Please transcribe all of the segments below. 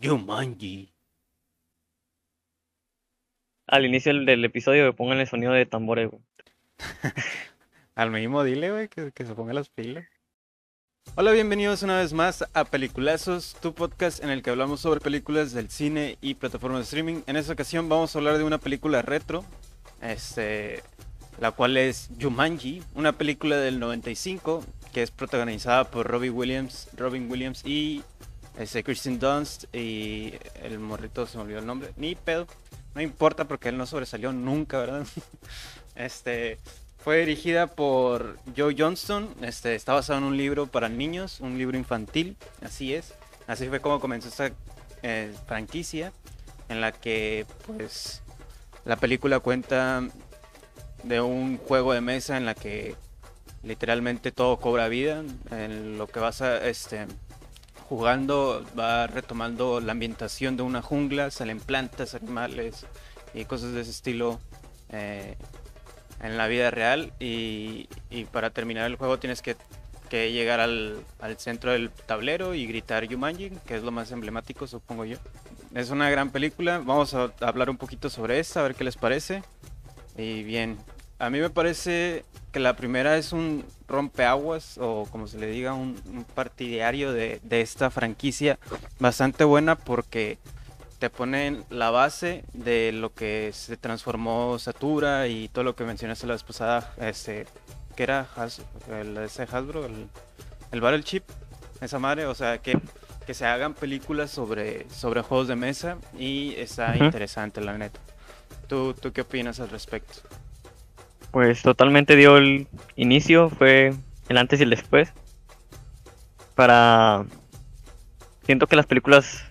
Yumanji. Al inicio del, del episodio pongan el sonido de tambores, güey. Al mismo dile, güey, que, que se ponga las pilas. Hola, bienvenidos una vez más a Peliculazos, tu podcast en el que hablamos sobre películas del cine y plataformas de streaming. En esta ocasión vamos a hablar de una película retro, este, la cual es Jumanji, una película del 95 que es protagonizada por Robin Williams, Robin Williams y este, Kristen Dunst y el morrito se me olvidó el nombre, ni pedo, no importa porque él no sobresalió nunca, ¿verdad? este, fue dirigida por Joe Johnston, este, está basado en un libro para niños, un libro infantil, así es. Así fue como comenzó esta eh, franquicia, en la que pues la película cuenta de un juego de mesa en la que literalmente todo cobra vida, en lo que vas a, este, jugando va retomando la ambientación de una jungla, salen plantas, animales y cosas de ese estilo. Eh, en la vida real y, para terminar el juego tienes que, que llegar al, al, centro del tablero y gritar Yumanji, que es lo más emblemático supongo yo. Es una gran película, vamos a hablar un poquito sobre esta, a ver qué les parece. Y bien, a mí me parece que la primera es un rompeaguas o como se le diga, un, un partidario de, de esta franquicia bastante buena porque te ponen la base de lo que se transformó Satura y todo lo que mencionaste la vez pasada, este, que era Has, el, ese Hasbro, el, el Battle Chip, esa madre, o sea, que, que se hagan películas sobre, sobre juegos de mesa y está uh -huh. interesante, la neta. ¿Tú, ¿Tú qué opinas al respecto? Pues totalmente dio el inicio, fue el antes y el después. Para... Siento que las películas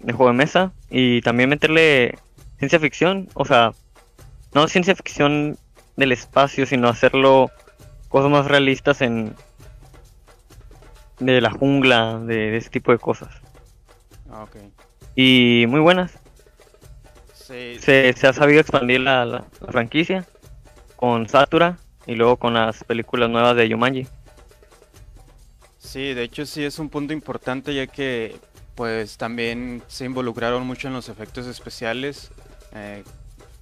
de juego de mesa y también meterle ciencia ficción, o sea, no ciencia ficción del espacio, sino hacerlo cosas más realistas en de la jungla, de, de ese tipo de cosas. Ah, okay. Y muy buenas. Sí. Se, se, ha sabido expandir la, la, la, franquicia con Satura y luego con las películas nuevas de Yumanji. Sí, de hecho sí es un punto importante ya que pues también se involucraron mucho en los efectos especiales eh,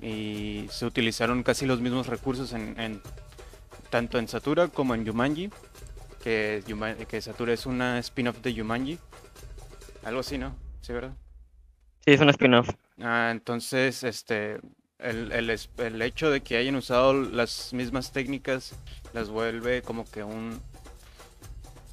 y se utilizaron casi los mismos recursos en, en tanto en Satura como en Yumanji, que, que Satura es una spin-off de Yumanji, algo así, ¿no? Sí, ¿verdad? Sí, es una spin-off. Ah, entonces, este, el, el, hecho de que hayan usado las mismas técnicas las vuelve como que un,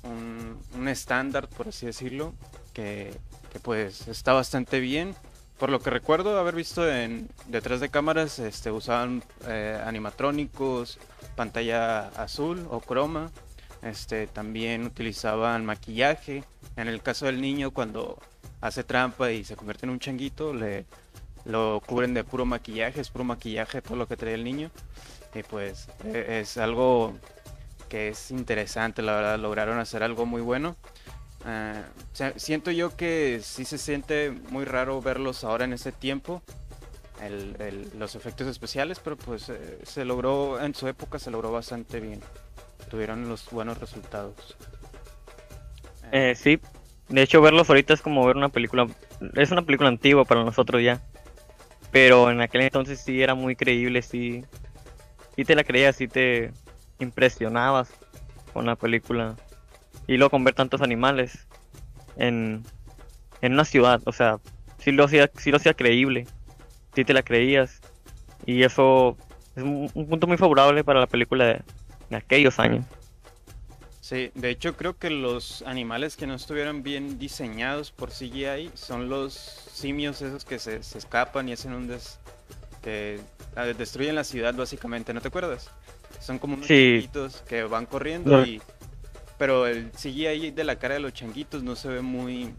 un, un estándar, por así decirlo, que, que, pues está bastante bien. Por lo que recuerdo haber visto en detrás de cámaras, este, usaban eh, animatrónicos, pantalla azul o croma. Este, también utilizaban maquillaje. En el caso del niño, cuando hace trampa y se convierte en un changuito, le lo cubren de puro maquillaje, es puro maquillaje todo lo que trae el niño. Y pues e, es algo que es interesante, la verdad, lograron hacer algo muy bueno. Uh, siento yo que sí se siente muy raro verlos ahora en este tiempo, el, el, los efectos especiales, pero pues eh, se logró, en su época se logró bastante bien, tuvieron los buenos resultados. Eh, sí, de hecho verlos ahorita es como ver una película, es una película antigua para nosotros ya, pero en aquel entonces sí era muy creíble, sí, sí te la creías, sí te impresionabas con la película. Y luego con ver tantos animales en, en una ciudad, o sea, sí lo hacía, sí lo hacía creíble, sí te la creías, y eso es un, un punto muy favorable para la película de, aquellos años. Sí, de hecho creo que los animales que no estuvieron bien diseñados por CGI son los simios esos que se, se escapan y hacen un des... que destruyen la ciudad básicamente, ¿no te acuerdas? Son como unos sí. que van corriendo no. y pero el CGI de la cara de los changuitos no se ve muy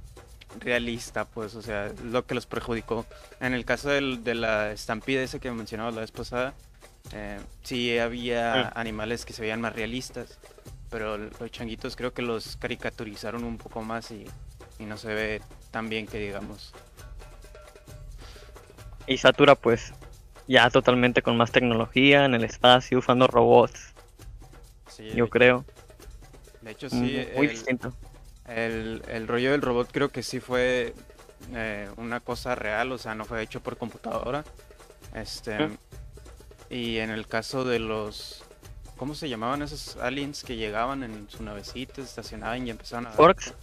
realista, pues, o sea, lo que los perjudicó. En el caso del, de la estampida ese que mencionaba la vez pasada, eh, sí había sí. animales que se veían más realistas, pero los changuitos creo que los caricaturizaron un poco más y, y no se ve tan bien que digamos. Y Satura, pues, ya totalmente con más tecnología en el espacio, usando robots. Sí, yo creo. De hecho, sí. Muy el, distinto. El, el, rollo del robot creo que sí fue eh, una cosa real, o sea, no fue hecho por computadora. Este, y en el caso de los, ¿cómo se llamaban esos aliens que llegaban en su navecita, estacionaban y empezaban a... Orcs,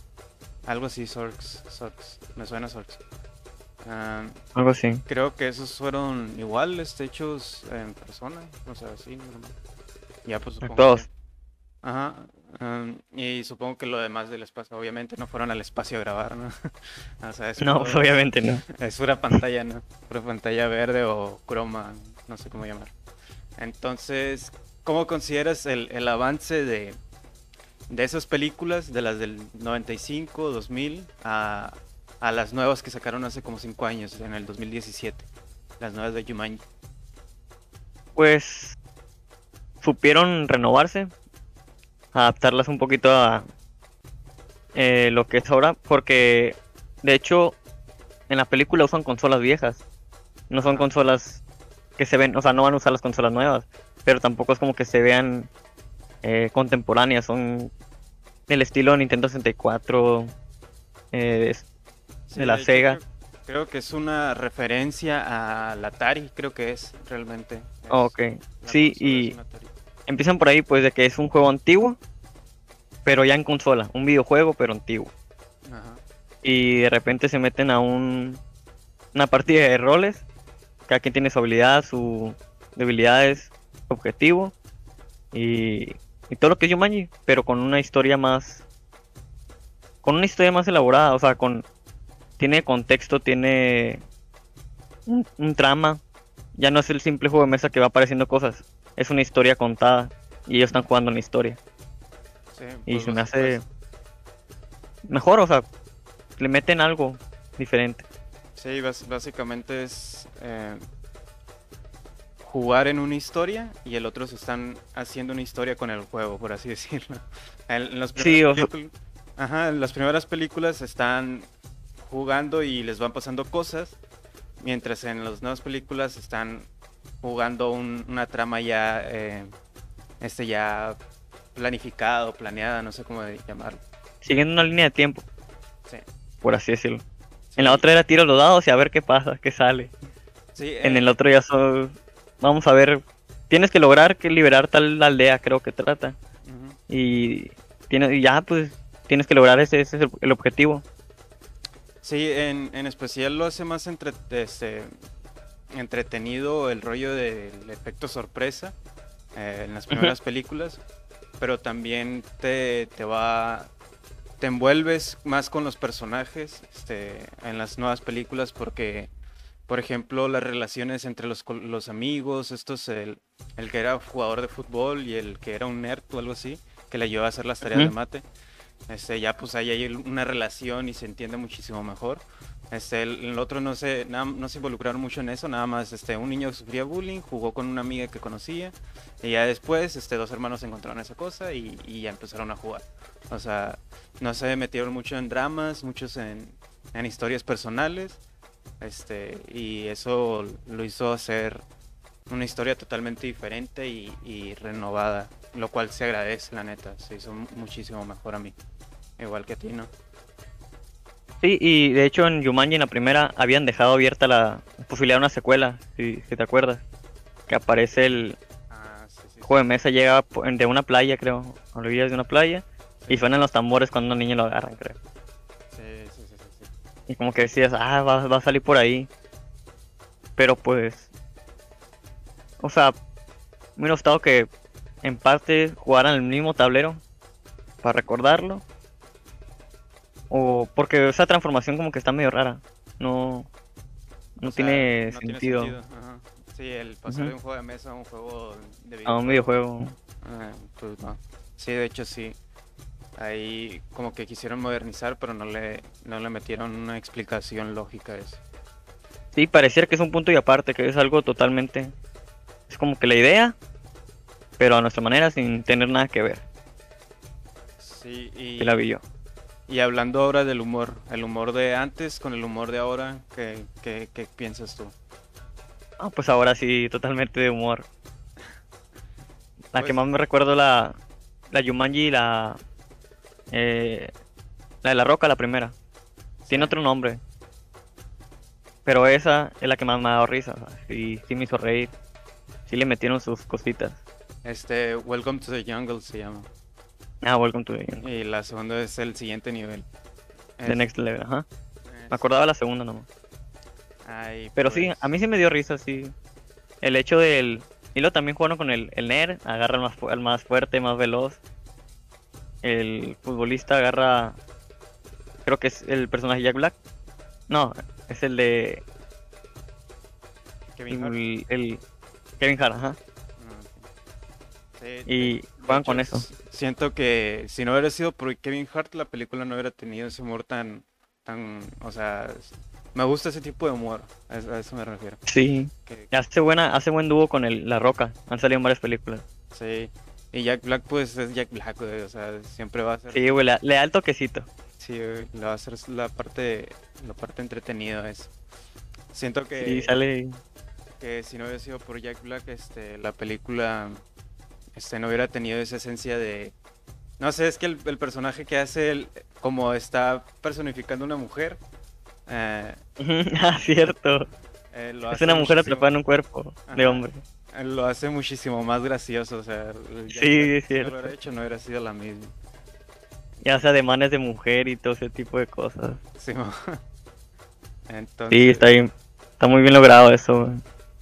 Algo así, Sorks, Sorks, me suena Sorks. Ah, algo así. creo que esos fueron igual, este, hechos en persona, o sea, así, normal. Ya pues supongo Todos. que- Ajá. um, y supongo que lo demás del espacio, obviamente no fueron al espacio a grabar, ¿no? o sea, es, No, obviamente no. es pura pantalla, ¿no? Pura pantalla verde o croma, no sé cómo llamar. Entonces, ¿cómo consideras el, el avance de, de esas películas, de las del 95, 2000, a, a las nuevas que sacaron hace como 5 años, en el 2017? Las nuevas de Jumanji. Pues supieron renovarse, adaptarlas un poquito a eh, lo que es ahora, porque de hecho en la película usan consolas viejas, no son consolas que se ven, o sea, no van a usar las consolas nuevas, pero tampoco es como que se vean eh, contemporáneas, son del estilo Nintendo 64, eh, Sí, de la Sega. Creo, creo que es una referencia al Atari, creo que es realmente. Es- ok, sí, y empiezan por ahí pues de que es un juego antiguo, pero ya en consola, un videojuego pero antiguo. Ajá. Y de repente se meten a un una partida de roles, cada quien tiene su habilidad, sus debilidades, objetivo y, y todo lo que es Jumanji, pero con una historia más con una historia más elaborada, o sea, con tiene contexto, tiene un, un trama, ya no es el simple juego de mesa que va apareciendo cosas, es una historia contada y ellos están jugando una historia. Sí, Y pues, se me hace mejor, o sea, le meten algo diferente. Sí, básicamente es eh, jugar en una historia y el otro se están haciendo una historia con el juego, por así decirlo. En, las Sí, primeras sea- pelicul- Ajá, en las primeras películas están jugando y les van pasando cosas, mientras en las nuevas películas están jugando un- una trama ya, eh, este ya planificada o planeada, no sé cómo llamarlo. Siguiendo una línea de tiempo, Sí. por así decirlo. En la Sí, otra era tiro los dados y a ver qué pasa, qué sale. sí, En eh, el otro ya son... Vamos a ver, tienes que lograr que liberar tal aldea, creo que trata. ujú. Y, tienes, ya, pues, tienes que lograr ese, ese es el, el objetivo. Sí, en, en especial lo hace más entre, este, entretenido el rollo del efecto sorpresa eh, en las primeras películas, pero también te, te va, te envuelves más con los personajes este, en las nuevas películas porque, por ejemplo, las relaciones entre los, los amigos, estos, el, el que era jugador de fútbol y el que era un nerd o algo así, que le ayudó a hacer las tareas de Ujú. mate. Este, ya pues ahí hay una relación y se entiende muchísimo mejor. Este, el, el otro no se, nada- no se involucraron mucho en eso, nada más este, un niño sufría bullying, jugó con una amiga que conocía y ya después este, dos hermanos encontraron esa cosa y, y ya empezaron a jugar. O sea, no se metieron mucho en dramas, muchos en, en historias personales este, y eso lo hizo hacer una historia totalmente diferente y, y renovada, lo cual se agradece, la neta, se hizo mu- muchísimo mejor a mí, igual que a ti, ¿no? Sí, y de hecho en Jumanji en la primera habían dejado abierta la posibilidad de una secuela, si, si te acuerdas. Que aparece el Ah, juego de mesa, llega de una playa, creo, a orillas de una playa, y suenan los tambores cuando un niño lo agarran, creo. Y como que decías, ah, va, va a salir por ahí. Pero pues. O sea, me hubiera gustado que en parte jugaran el mismo tablero para recordarlo. O porque esa transformación como que está medio rara. No. No O sea, tiene no sentido. Ajá. Sí, el pasar de un juego de mesa a un juego de A un videojuego. Ah, pues no. Sí, de hecho sí. Ahí como que quisieron modernizar, pero no le, no le metieron una explicación lógica a eso. Sí, pareciera que es un punto y aparte, que es algo totalmente. Es como que la idea, pero a nuestra manera sin tener nada que ver. Sí, y, Que la vi yo. y hablando ahora del humor, el humor de antes con el humor de ahora, ¿qué, qué, qué piensas tú? Ah, pues ahora sí, totalmente de humor. La que Pues- más me recuerdo la la Yumanji, la eh, la de la Roca, la primera. Tiene Sí. otro nombre. Pero esa es la que más me ha dado risa. Sí, sí me hizo reír. Sí le metieron sus cositas. Este, Welcome to the Jungle se llama. Ah, Welcome to the Jungle. Y la segunda es el siguiente nivel. The Es- Next Level, ajá. es- Me acordaba la segunda nomás. ay, Pero sí, pues, a mí sí me dio risa, sí. El hecho del... Y luego también jugaron con el, el nerd, agarra al más, al más fuerte, más veloz. El futbolista agarra... Creo que es el personaje Jack Black. No, es el de... Kevin Hart. El, el- Kevin Hart, ajá. Ah. Sí, Y juegan con eso. Siento que si no hubiera sido por Kevin Hart, la película no hubiera tenido ese humor tan, tan, o sea, me gusta ese tipo de humor, a eso, a eso me refiero. Sí. Que, Hace, buena, hace buen dúo con el, La Roca. Han salido en varias películas. sí. Y Jack Black, pues es Jack Black, güey, o sea, siempre va a ser, Sí, güey, le, le da el toquecito. sí, güey, le va a ser la parte, la parte entretenida a eso. Siento que, Sí, sale... que si no hubiera sido por Jack Black, este, la película, este, no hubiera tenido esa esencia de, no sé, es que el, el personaje que hace, él, como está personificando una mujer, eh, ah, cierto. eh, Es una mujer atrapada en un cuerpo de hombre. Lo hace muchísimo más gracioso, o sea, Sí, es lo cierto. hubiera hecho, no hubiera sido la misma. Y hace ademanes de mujer y todo ese tipo de cosas. Sí, mo- Entonces, Sí, está bien. Está muy bien logrado eso.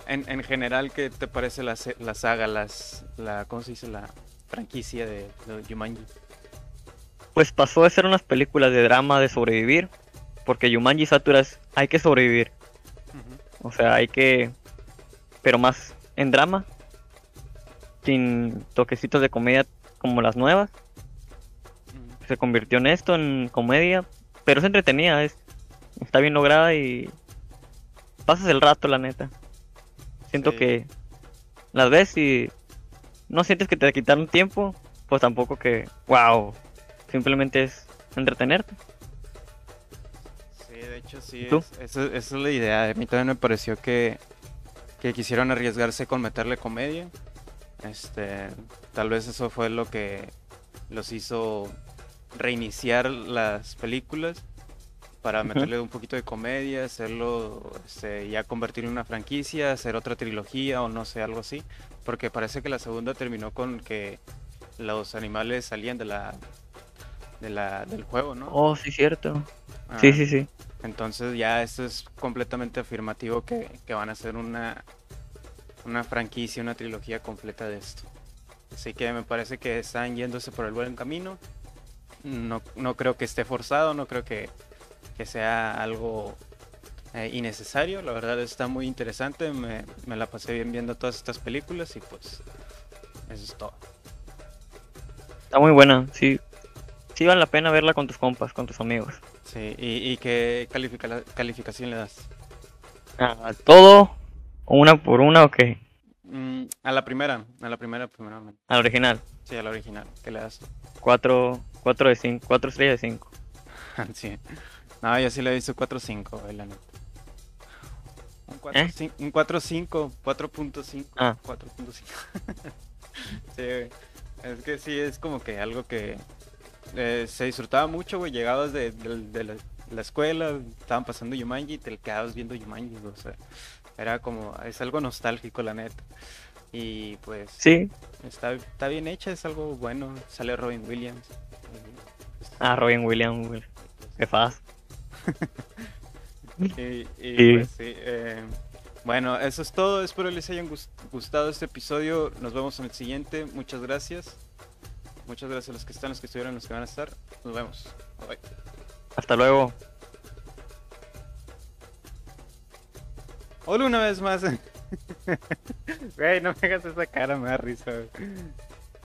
En, en general, ¿qué te parece la, la saga, las, la, ¿cómo se dice? La franquicia de, de Jumanji. Pues pasó de ser unas películas de drama de sobrevivir. Porque Yumanji y Satura es hay que sobrevivir. O sea, hay que. Pero más en drama. Sin toquecitos de comedia como las nuevas. Se convirtió en esto, en comedia. Pero es entretenida, es, está bien lograda y. Pasas el rato, la neta. Siento Sí. que las ves y no sientes que te quitaron tiempo, pues tampoco que, wow, simplemente es entretenerte. Sí, de hecho sí, es- eso- esa es la idea. A mí también me pareció que, que quisieron arriesgarse con meterle comedia. Este, tal vez eso fue lo que los hizo reiniciar las películas para meterle un poquito de comedia, hacerlo, este, ya convertirlo en una franquicia, hacer otra trilogía o no sé, algo así. Porque parece que la segunda terminó con que los animales salían de la, de la del juego, ¿no? Oh, sí, cierto. Ah, Sí, sí, sí. Entonces ya esto es completamente afirmativo que, que van a hacer una, una franquicia, una trilogía completa de esto. Así que me parece que están yéndose por el buen camino. No, no creo que esté forzado, no creo que, que sea algo eh, innecesario. La verdad está muy interesante. Me, me la pasé bien viendo todas estas películas y pues eso es todo. Está muy buena, sí. Sí vale la pena verla con tus compas, con tus amigos. Sí, ¿y, y qué califica- calificación le das? ¿A todo? ¿Una por una o qué? Mm, a la primera, a la primera primeramente. Al original. Sí, a la original. ¿Qué le das? 4, 4 de 5, 4 estrellas de 5. sí. No, yo sí le he visto 4.5, güey, la neta. Un 4, ¿Eh? cin- un 4.5, 4.5, Ah. 4.5. sí. Es que sí, es como que algo que eh, se disfrutaba mucho, güey. Llegabas de, de- de la, la escuela, estaban pasando Yumanji y te quedabas viendo Yumanji, o sea, era como, es algo nostálgico, la neta. Y pues Sí. está, está bien hecha, es algo bueno. Sale Robin Williams. pues, Ah, Robin Williams, güey. Qué fácil. Y, y, Sí. pues, sí, eh, bueno, eso es todo. Espero les hayan gus- gustado este episodio. Nos vemos en el siguiente. Muchas gracias. Muchas gracias a los que están, los que estuvieron, los que van a estar. Nos vemos. Bye. Hasta luego. Hola una vez más. Güey, no me hagas esa cara, me da risa. güey.